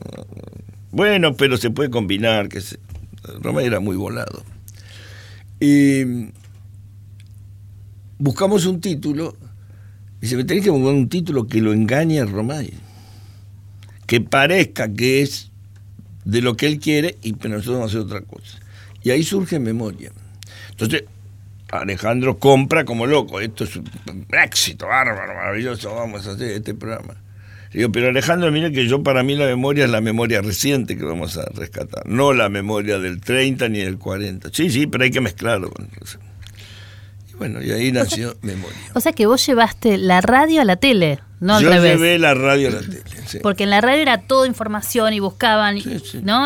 Bueno, pero se puede combinar, que se... Roma era muy volado. Y buscamos un título, y se me tenés que buscar un título que lo engañe a Romay. Que parezca que es de lo que él quiere, y pero nosotros vamos a hacer otra cosa. Y ahí surge memoria. Entonces, Alejandro compra como loco, esto es un éxito bárbaro, maravilloso, vamos a hacer este programa. Digo, pero Alejandro, mire que yo para mí la memoria es la memoria reciente que vamos a rescatar, no la memoria del 30 ni del 40. Sí, sí, pero hay que mezclarlo con eso. Bueno, y ahí nació memoria. O sea que vos llevaste la radio a la tele, no al yo revés. llevé la radio a la tele. sí. Porque en la radio era toda información y buscaban,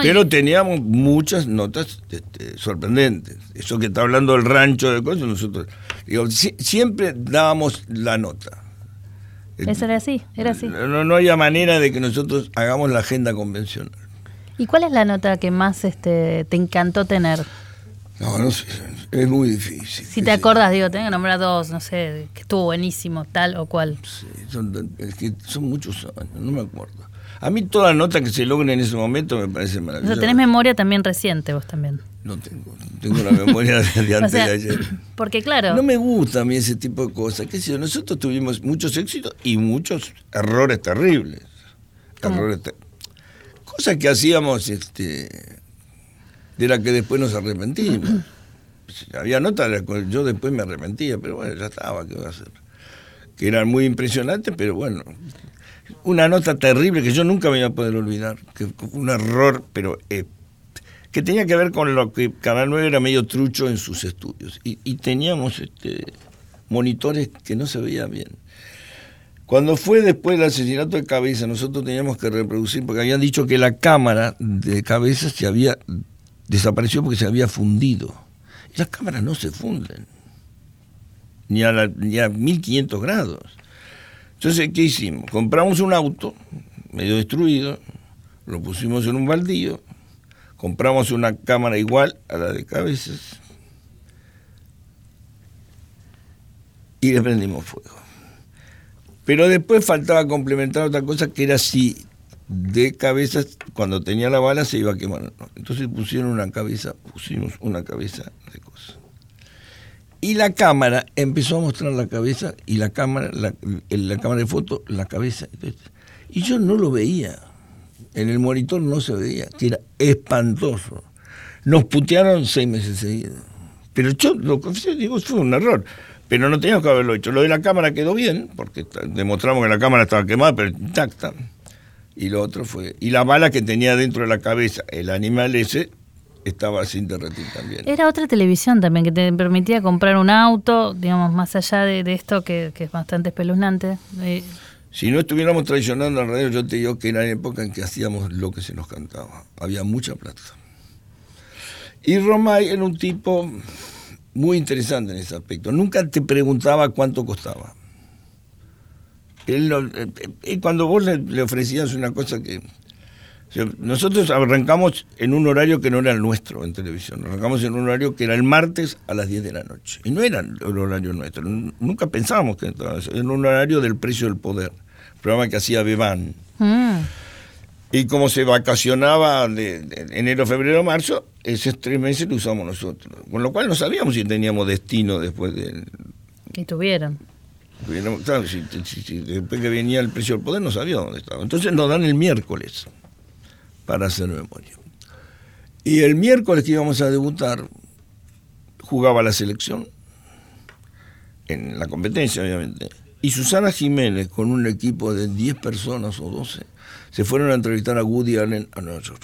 Pero teníamos muchas notas este, sorprendentes. Eso que está hablando el rancho de cosas, nosotros. Digo, si- siempre dábamos la nota. Eso era así, era así. No, no había manera de que nosotros hagamos la agenda convencional. ¿Y cuál es la nota que más este, te encantó tener? No, no sé, es muy difícil. Si te acordás, digo, tengo que nombrar dos, no sé, que estuvo buenísimo, tal o cual. Son, es que son muchos años, no me acuerdo. A mí toda nota que se logra en ese momento me parece O maravillosa. sea, tenés memoria también reciente vos también. No tengo, tengo la memoria de, antes O sea, de ayer. Porque claro, No me gusta a mí ese tipo de cosas. ¿Qué sé yo? Nosotros tuvimos muchos éxitos y muchos errores terribles. Errores ter- Cosas que hacíamos este, de las que después nos arrepentimos. Había notas las que yo después me arrepentía, pero bueno, ya estaba, ¿qué va a hacer? Que eran muy impresionantes, pero bueno. Una nota terrible que yo nunca me iba a poder olvidar, que fue un error, pero eh, que tenía que ver con lo que Canal 9 era medio trucho en sus estudios. Y, teníamos este, monitores que no se veían bien. Cuando fue después del asesinato de Cabeza, nosotros teníamos que reproducir, porque habían dicho que la cámara de Cabeza se había desapareció porque se había fundido. Las cámaras no se funden, ni a, la- ni a 1500 grados. Entonces, ¿qué hicimos? Compramos un auto medio destruido, lo pusimos en un baldío, compramos una cámara igual a la de cabezas y le prendimos fuego. Pero después faltaba complementar otra cosa que era si de cabezas, cuando tenía la bala se iba a quemar. Entonces pusieron una cabeza, pusimos una cabeza de cosas. Y la cámara empezó a mostrar la cabeza y la cámara, la, la cámara de foto, la cabeza. Y yo no lo veía. En el monitor no se veía, que era espantoso. Nos putearon seis meses seguidos. Pero yo lo confieso, digo, fue un error. Pero no teníamos que haberlo hecho. Lo de la cámara quedó bien, porque demostramos que la cámara estaba quemada, pero intacta. Y lo otro fue. Y la bala que tenía dentro de la cabeza el animal ese estaba sin derretir también. Era otra televisión también que te permitía comprar un auto, digamos, más allá de, esto que, es bastante espeluznante. Eh, si no estuviéramos traicionando al radio, yo te digo que era la época en que hacíamos lo que se nos cantaba. Había mucha plata. Y Romay era un tipo muy interesante en ese aspecto. Nunca te preguntaba cuánto costaba. Él, eh, eh, cuando vos le, ofrecías una cosa que... nosotros arrancamos en un horario que no era el nuestro en televisión. Arrancamos en un horario que era el martes a las 10 de la noche. Y no era el horario nuestro. Nunca pensábamos que era un horario del precio del poder programa que hacía Beban. Mm. Y como se vacacionaba de, enero, febrero, marzo, esos tres meses lo usamos nosotros. Con lo cual no sabíamos si teníamos destino después de... Que tuvieran. Claro, después que venía el precio del poder no sabía dónde estaba. Entonces nos dan el miércoles para hacer memoria. Y el miércoles que íbamos a debutar, jugaba la selección, en la competencia obviamente, y Susana Jiménez, con un equipo de 10 personas o 12, se fueron a entrevistar a Woody Allen a Nueva York.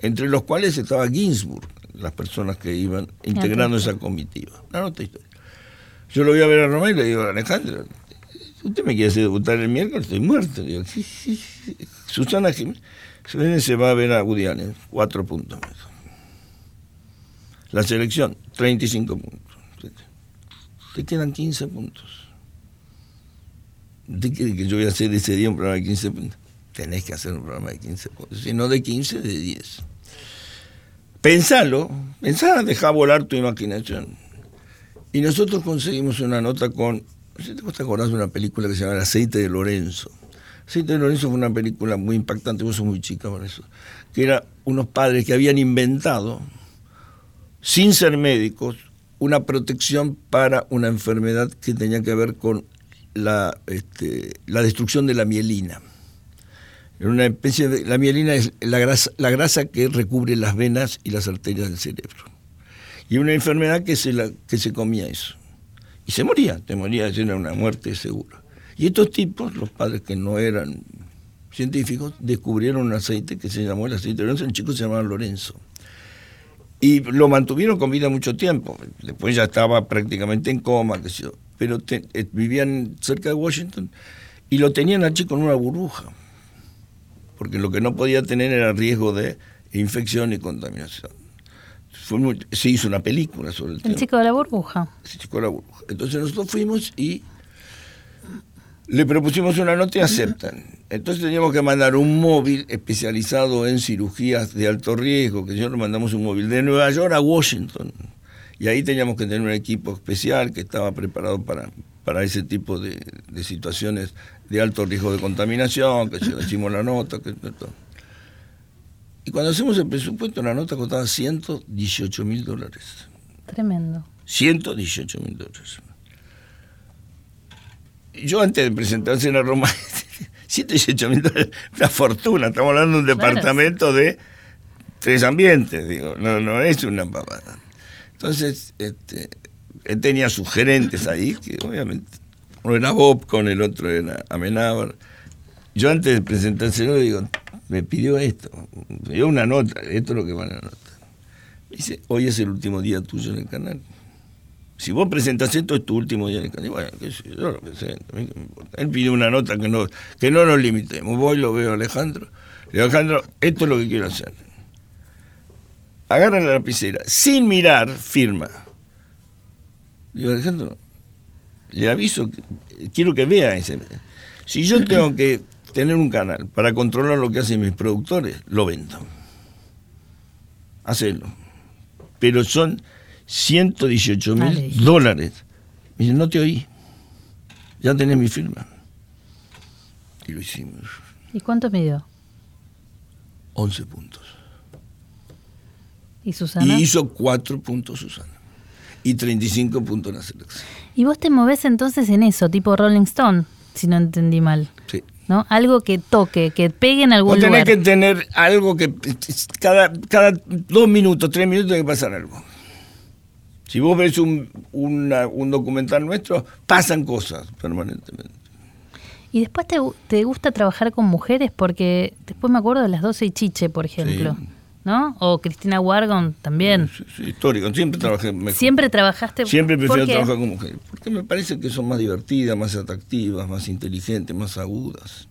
Entre los cuales estaba Ginsburg, las personas que iban integrando esa comitiva. Yo lo voy a ver a Romero y le digo, Alejandro, ¿usted me quiere hacer debutar el miércoles? Estoy muerto. Susana Jiménez se va a ver a Woody Allen, cuatro puntos. La selección, 35 puntos. Te quedan 15 puntos. ¿Usted quiere que yo voy a hacer ese día un programa de 15 puntos? Tenés que hacer un programa de 15 puntos. Si no de 15, de 10. Pensalo, pensá, deja volar tu imaginación. Y nosotros conseguimos una nota con. ¿Te acordás de una película que se llama El aceite de Lorenzo? Aceite de Lorenzo fue una película muy impactante, vos sos muy chica por eso. Que era unos padres que habían inventado, sin ser médicos, una protección para una enfermedad que tenía que ver con la, este, la destrucción de la mielina. Una especie de, la mielina es la grasa, la grasa que recubre las venas y las arterias del cerebro. Y una enfermedad que se, la, que se comía eso. Y se moría, te moría, era una muerte segura. Y estos tipos, los padres que no eran científicos, descubrieron un aceite que se llamó el aceite de Lorenzo, el chico se llamaba Lorenzo. Y lo mantuvieron con vida mucho tiempo. Después ya estaba prácticamente en coma, pero eh, vivían cerca de Washington y lo tenían al chico en una burbuja, porque lo que no podía tener era riesgo de infección y contaminación. Se hizo una película sobre el, el chico de la burbuja. El chico de la burbuja. Entonces nosotros fuimos y le propusimos una nota y aceptan. Entonces teníamos que mandar un móvil especializado en cirugías de alto riesgo, que yo le mandamos un móvil de Nueva York a Washington y ahí teníamos que tener un equipo especial que estaba preparado para, para ese tipo de, situaciones de alto riesgo de contaminación, que se le hicimos la nota, que todo. Y cuando hacemos el presupuesto, la nota costaba 118 mil dólares. Tremendo. 118 mil dólares. Yo antes de presentarse en la Roma, 118 mil dólares, una fortuna, estamos hablando de un departamento de tres ambientes, digo, no, no es una pavada. Entonces, este, él tenía sus gerentes ahí, que obviamente, uno era Bob, con el otro era Amenábar. Yo antes de presentárselo digo, me pidió esto, me dio una nota, esto es lo que va a la nota. dice, hoy es el último día tuyo en el canal. Si vos presentas esto, es tu último día en el canal. Y bueno, yo lo presento. Él pidió una nota que no, que no nos limitemos. Voy, lo veo a Alejandro. Le Alejandro, esto es lo que quiero hacer agarra la lapicera, sin mirar, firma. Digo, Alejandro, le aviso, quiero que vea ese. Si yo tengo que tener un canal para controlar lo que hacen mis productores, lo vendo. hacelo. Pero son 118 Ah, le mil dólares. Me dice, no te oí. Ya tenés mi firma. Y lo hicimos. ¿Y cuánto midió? 11 puntos. ¿Y Susana? Y hizo 4 puntos Susana. Y 35 puntos la selección. Y vos te movés entonces en eso, tipo Rolling Stone, si no entendí mal. Sí. ¿No? Algo que toque, que pegue en algún tenés lugar. que tener algo que cada, cada dos minutos, tres minutos tiene que pasar algo. Si vos ves un, una- un documental nuestro, pasan cosas permanentemente. Y después te, te gusta trabajar con mujeres porque después me acuerdo de las 12 y Chiche, por ejemplo. ¿No? O Cristina Wargon también. Sí, histórico, siempre trabajé mejor. Siempre trabajaste. Siempre ¿por prefiero trabajar con mujeres. Porque me parece que son más divertidas, más atractivas, más inteligentes, más agudas.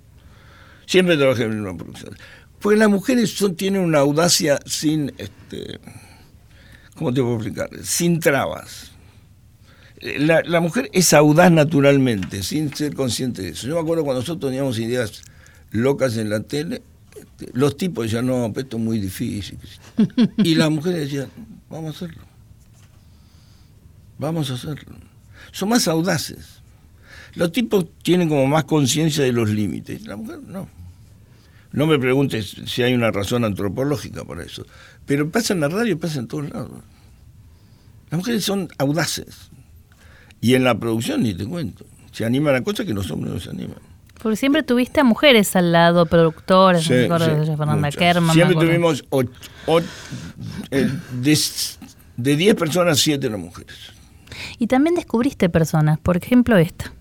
Siempre trabajé en una producción. Porque las mujeres son, tienen una audacia sin, este, ¿cómo te puedo explicar? Sin trabas. Eh, La, la mujer es audaz naturalmente, sin ser consciente de eso. Yo me acuerdo cuando nosotros teníamos ideas locas en la tele, los tipos decían, no, esto es muy difícil. Y las mujeres decían, vamos a hacerlo. Vamos a hacerlo. Son más audaces. Los tipos tienen como más conciencia de los límites. La mujer no. No me preguntes si hay una razón antropológica para eso. Pero pasa en la radio pasa en todos lados. Las mujeres son audaces. Y en la producción ni te cuento. Se animan a cosas que los hombres no se animan. Porque siempre tuviste a mujeres al lado, productoras, Sí, me acuerdo sí, de ella, Fernanda muchas. Kerman. Siempre tuvimos och- och- eh, de, de 10 personas, 7 eran mujeres. Y también descubriste personas, por ejemplo esta.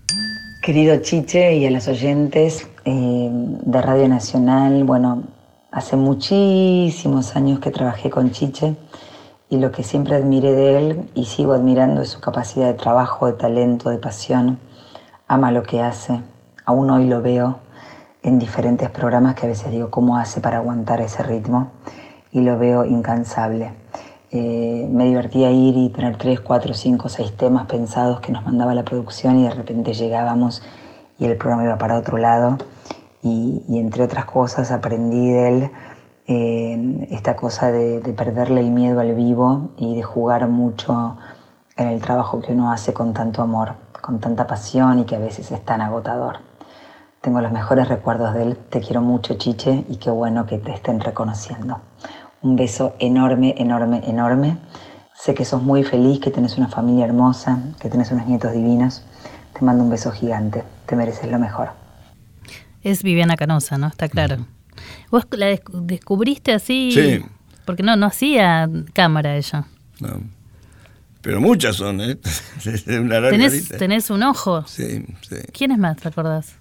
Querido Chiche y a los oyentes eh, de Radio Nacional, bueno, hace muchísimos años que trabajé con Chiche y lo que siempre admiré de él y sigo admirando es su capacidad de trabajo, de talento, de pasión. Ama lo que hace. Aún hoy lo veo en diferentes programas que a veces digo cómo hace para aguantar ese ritmo y lo veo incansable. Eh, me divertía ir y tener tres, cuatro, cinco, seis temas pensados que nos mandaba la producción y de repente llegábamos y el programa iba para otro lado y, entre otras cosas aprendí de él esta cosa de, de perderle el miedo al vivo y de jugar mucho en el trabajo que uno hace con tanto amor, con tanta pasión y que a veces es tan agotador. Tengo los mejores recuerdos de él, te quiero mucho Chiche y qué bueno que te estén reconociendo. Un beso enorme, enorme, enorme. Sé que sos muy feliz, que tenés una familia hermosa, que tenés unos nietos divinos. Te mando un beso gigante, te mereces lo mejor. Es Viviana Canosa, ¿no? Está claro. ¿Vos la desc- descubriste así? Sí. Porque no, no hacía cámara ella. No. Pero muchas son, ¿eh? Una larga ¿Tenés, lista. tenés un ojo? Sí, sí. ¿Quiénes más recordás?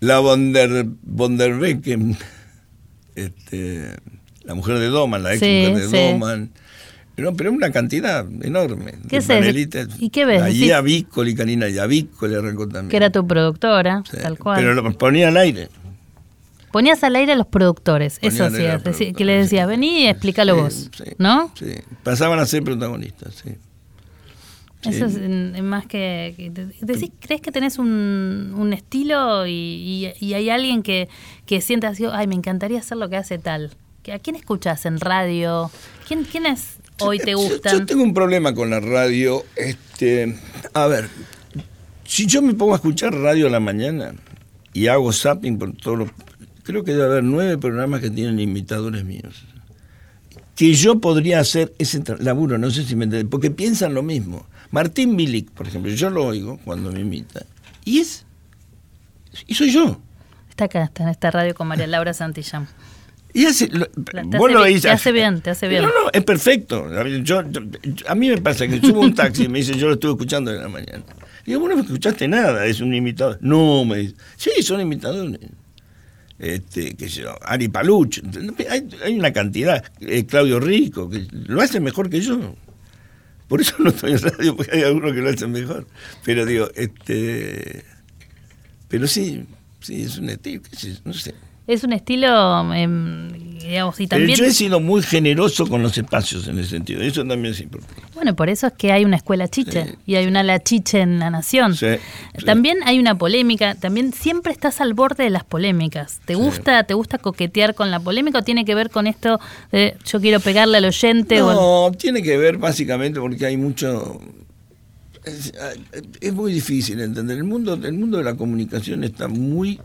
La von der, von der Becken, este, la mujer de Doman, la ex Sí, mujer de sí. Doman. No, pero una cantidad enorme. ¿Qué de panelitas. ¿Y qué ves? La Decís- Gia Vícoli, Karina Yavícoli arrancó también. Que era tu productora, Sí, tal cual. Pero lo ponía al aire. Ponías al aire a los productores, eso decí- que le decías, vení y explícalo vos, ¿no? Sí, pasaban a ser protagonistas, sí. Eso es más que... decís, ¿Crees que tenés un, un estilo y, y- y hay alguien que, que sienta así, ay, me encantaría hacer lo que hace tal? ¿Que- ¿A quién escuchas en radio? ¿Quién, ¿Quiénes hoy te Yo- gustan? Yo, tengo un problema con la radio. Este, a ver, si yo me pongo a escuchar radio a la mañana y hago zapping por todos los... Creo que debe haber nueve programas que tienen imitadores míos. Que yo podría hacer ese laburo, no sé si me entienden, porque piensan lo mismo. Martín Bilic, por ejemplo, yo lo oigo cuando me imita. Y es... Y soy yo. Está acá, está en esta radio con María Laura Santillán. Y hace, lo- te vos hace lo bien, te hace bien, te hace bien. No, no, es perfecto. A mí, yo- yo- a mí me pasa que subo un taxi y me dice, yo lo estuve escuchando en la mañana. Digo, vos no me escuchaste nada, es un imitador. No, me dice, sí, son imitadores. Este, qué sé yo, Ari Paluch, hay, hay una cantidad, eh, Claudio Rico, que lo hace mejor que yo. Por eso no estoy en radio, porque hay algunos que lo hacen mejor. Pero digo, este. Pero sí, sí, es un estilo, no sé. Es un estilo, em, digamos, y también... Yo he sido muy generoso con los espacios en ese sentido, eso también es importante. Bueno, por eso es que hay una escuela chiche y hay una la chiche en la nación. Sí, También hay una polémica, también siempre estás al borde de las polémicas. ¿Te gusta te gusta coquetear con la polémica o tiene que ver con esto de yo quiero pegarle al oyente? o No, tiene que ver básicamente porque hay mucho... Es, es muy difícil entender. El mundo, el mundo de la comunicación está muy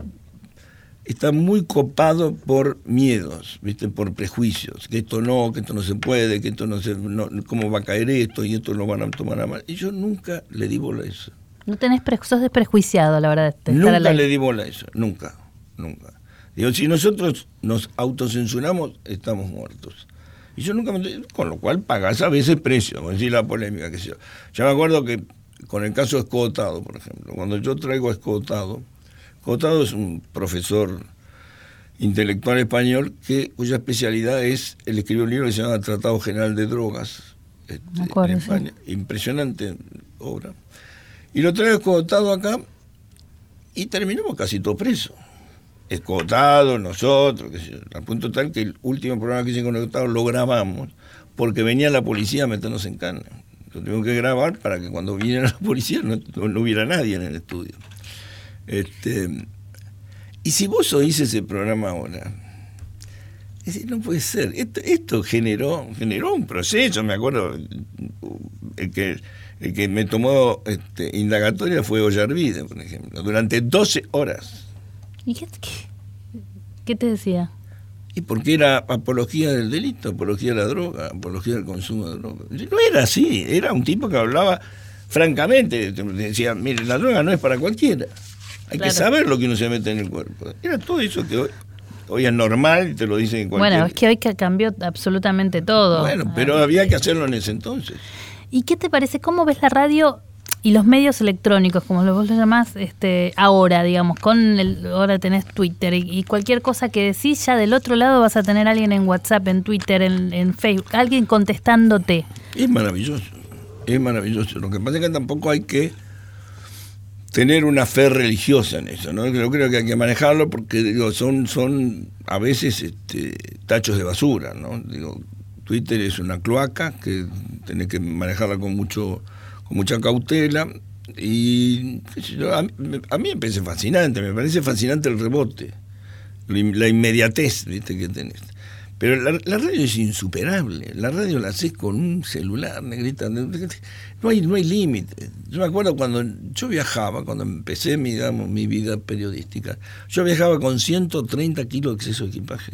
está muy copado por miedos, ¿viste? por prejuicios, que esto no, que esto no se puede, que esto no se, no, cómo va a caer esto y esto lo van a tomar a mal. Y yo nunca le di bola a eso. No tenés pre sos desprejuiciado, la verdad. De estar Nunca aire. le di bola a eso, nunca, nunca. Digo, si nosotros nos autocensuramos, estamos muertos. Y yo nunca me... Con lo cual pagás a veces precio, como decir la polémica que sé yo. Yo me acuerdo que con el caso Escotado, por ejemplo, cuando yo traigo a Escotado, Escotado es un profesor intelectual español que, cuya especialidad es, él escribió un libro que se llama Tratado General de Drogas, este, acuerdo, en sí. España. impresionante obra. Y lo traigo escotado acá y terminamos casi todo preso. Escotado, nosotros, sé al punto tal que el último programa que hice con Escotado lo grabamos porque venía la policía a meternos en cana. Lo tengo que grabar para que cuando viniera la policía no, no- no hubiera nadie en el estudio. Este, y si vos oís ese programa ahora, es decir, no puede ser. Esto, esto generó, generó un proceso, me acuerdo, el que, el que me tomó este, indagatoria fue Ollarvide, por ejemplo, durante 12 horas. ¿Y qué, qué- qué te decía? Y porque era apología del delito, apología de la droga, apología del consumo de droga. No era así, era un tipo que hablaba francamente, decía, mire, la droga no es para cualquiera. Hay Claro. que saber lo que uno se mete en el cuerpo. Era todo eso que hoy, hoy es normal y te lo dicen en cualquier... Bueno, es que hoy ca- cambió absolutamente todo. Bueno, pero había que hacerlo en ese entonces. ¿Y qué te parece? ¿Cómo ves la radio y los medios electrónicos, como vos lo llamás, este, ahora, digamos, con el, ahora tenés Twitter y, y cualquier cosa que decís, ya del otro lado vas a tener alguien en WhatsApp, en Twitter, en, en Facebook, alguien contestándote. Es maravilloso, es maravilloso. Lo que pasa es que tampoco hay que tener una fe religiosa en eso, ¿no? Yo creo que hay que manejarlo porque digo, son, son a veces este, tachos de basura, ¿no? Digo, Twitter es una cloaca que tenés que manejarla con mucho, con mucha cautela. Y a, a mí me parece fascinante, me parece fascinante el rebote, la inmediatez ¿viste? que tenés. Pero la, radio es insuperable. La radio la haces con un celular, negrita. No hay, no hay límite. Yo me acuerdo cuando yo viajaba, cuando empecé mi, vida periodística, yo viajaba con 130 kilos de exceso de equipaje.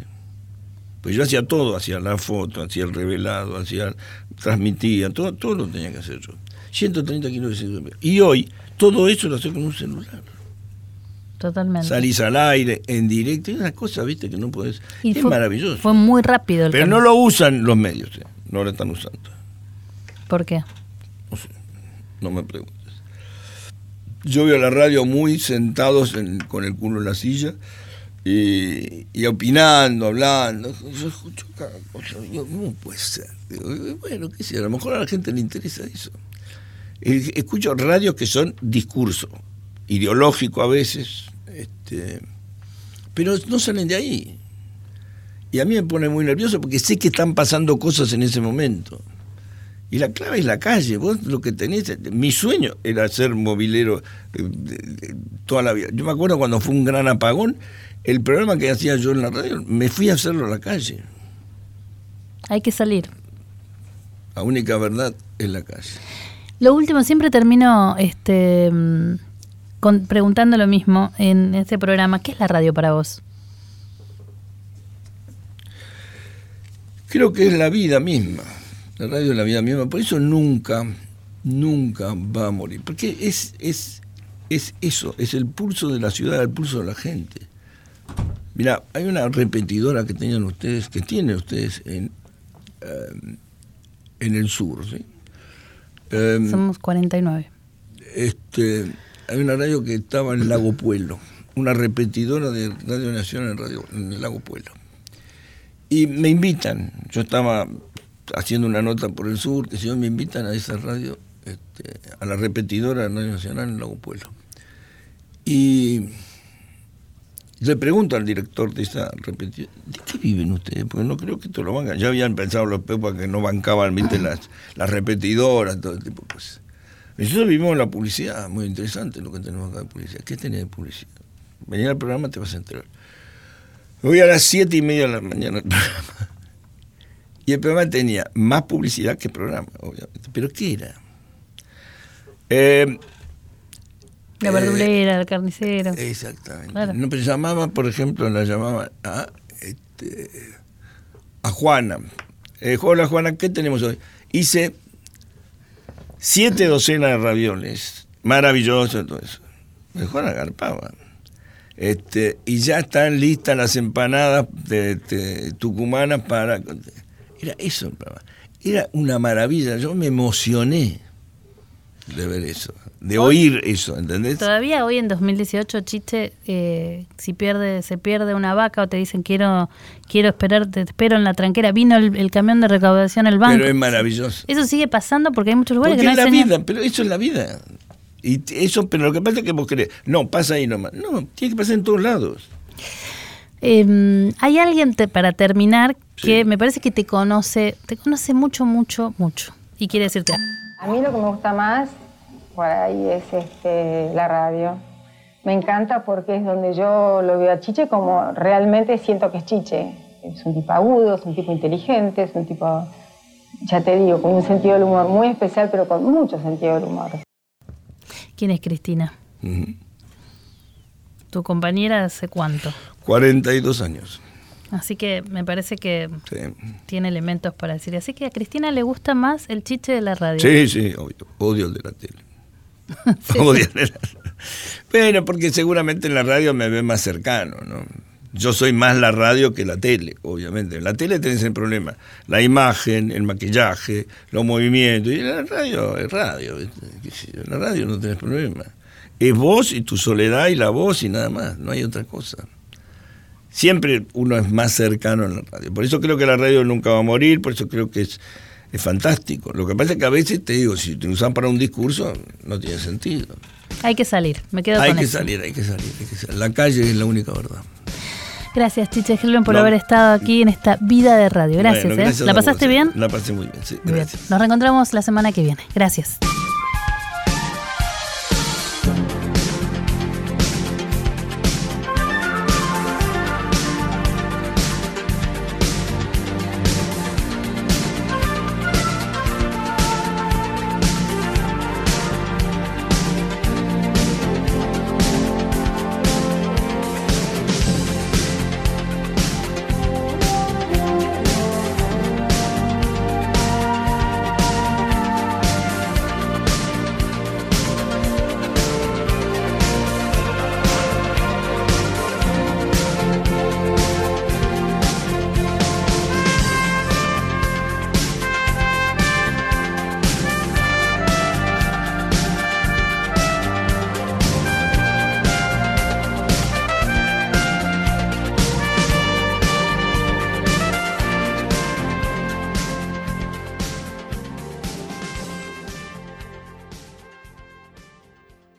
Pues yo hacía todo, hacía la foto, hacía el revelado, hacía, transmitía, todo, todo lo tenía que hacer yo. 130 kilos de exceso de equipaje. Y hoy todo eso lo haces con un celular. Totalmente. Salís al aire, en directo, y una cosa, viste, que no podés. Y es fue- maravilloso. Fue muy rápido el Pero cambio. no lo usan los medios, eh, no lo están usando. ¿Por qué? No me preguntes. Yo veo la radio muy sentados en- con el culo en la silla y, y opinando, hablando. Yo escucho cada cosa. Digo, ¿cómo puede ser? Digo, bueno, qué sé, a lo mejor a la gente le interesa eso. Eh, Escucho radios que son discurso, ideológico a veces, este, pero no salen de ahí. Y a mí me pone muy nervioso porque sé que están pasando cosas en ese momento. Y la clave es la calle. Vos lo que tenés. Mi sueño era ser movilero eh, toda la vida. Yo me acuerdo cuando fue un gran apagón, el programa que hacía yo en la radio, me fui a hacerlo a la calle. Hay que salir. La única verdad es la calle. Lo último, siempre termino este, mm, con- preguntando lo mismo en este programa. ¿Qué es la radio para vos? Creo que es la vida misma. La radio es la vida misma. Por eso nunca, nunca va a morir. Porque es, es, es eso, es el pulso de la ciudad, el pulso de la gente. Mira, hay una repetidora que tenían ustedes, que tienen ustedes en, eh, en el sur, ¿sí? Eh, Somos 49. este, hay una radio que estaba en Lago Pueblo, una repetidora de Radio Nacional en, radio, en el Lago Pueblo. Y me invitan, yo estaba haciendo una nota por el sur, que si me invitan a esa radio, este, a la repetidora de Radio Nacional en Lago Pueblo. Y Le pregunto al director de esa repetición, ¿de qué viven ustedes? Porque no creo que esto lo bancan. Ya habían pensado los pepas que no bancaban ¿viste? Las, las repetidoras, todo tipo de cosas. Nosotros vivimos en la publicidad, muy interesante lo que tenemos acá de publicidad. ¿Qué tenés de publicidad? Venía al programa, te vas a enterar. Voy a las siete y media de la mañana al programa. Y el programa tenía más publicidad que programa, obviamente. ¿Pero qué era? Eh, la verdulera, el carnicero. Exactamente. No, pero llamaba, por ejemplo, la llamaba a, este, a Juana. Eh, hola Juana, ¿qué tenemos hoy? Hice siete docenas de ravioles. Maravilloso todo eso. Mejor agarpaba. Este, y ya están listas las empanadas de, tucumanas para... Era eso Era una maravilla. Yo me emocioné de ver eso, de oír eso, ¿entendés? Todavía hoy en 2018, chiste, eh, si pierde, se pierde una vaca o te dicen quiero, quiero esperar, te espero en la tranquera, vino el, camión de recaudación al banco. Pero es maravilloso. Eso sigue pasando porque hay muchos lugares que no es la vida, pero eso es la vida. Y eso, pero lo que pasa es que vos querés, no, pasa ahí nomás. No, tiene que pasar en todos lados. Em, hay alguien para terminar que me parece que te conoce, te conoce mucho, mucho, mucho. Y quiere decirte. A mí lo que me gusta más por ahí es este, la radio. Me encanta porque es donde yo lo veo a Chiche como realmente siento que es Chiche. Es un tipo agudo, es un tipo inteligente, es un tipo, ya te digo, con un sentido del humor muy especial, pero con mucho sentido del humor. ¿Quién es Cristina? ¿Tu compañera hace cuánto? 42 años. Así que me parece que tiene elementos para decir. Así que a Cristina le gusta más el chiche de la radio. Sí, sí, odio el de la tele. de la... Bueno, porque seguramente en la radio me ve más cercano, ¿no? Yo soy más la radio que la tele, obviamente. En la tele tenés el problema, la imagen, el maquillaje, los movimientos. Y en la radio es radio. En la radio no tenés problema. Es vos y tu soledad y la voz y nada más, no hay otra cosa. Siempre uno es más cercano en la radio. Por eso creo que la radio nunca va a morir, por eso creo que es, es fantástico. Lo que pasa es que a veces te digo, si te usan para un discurso, no tiene sentido. Hay que salir, me quedo hay con que salir, hay que salir, hay que salir. La calle es la única verdad. Gracias, Chiche Helven, por haber estado aquí en esta vida de radio. Gracias. ¿eh? ¿La pasaste bien? La pasé muy bien, sí. Gracias. Nos reencontramos la semana que viene. Gracias.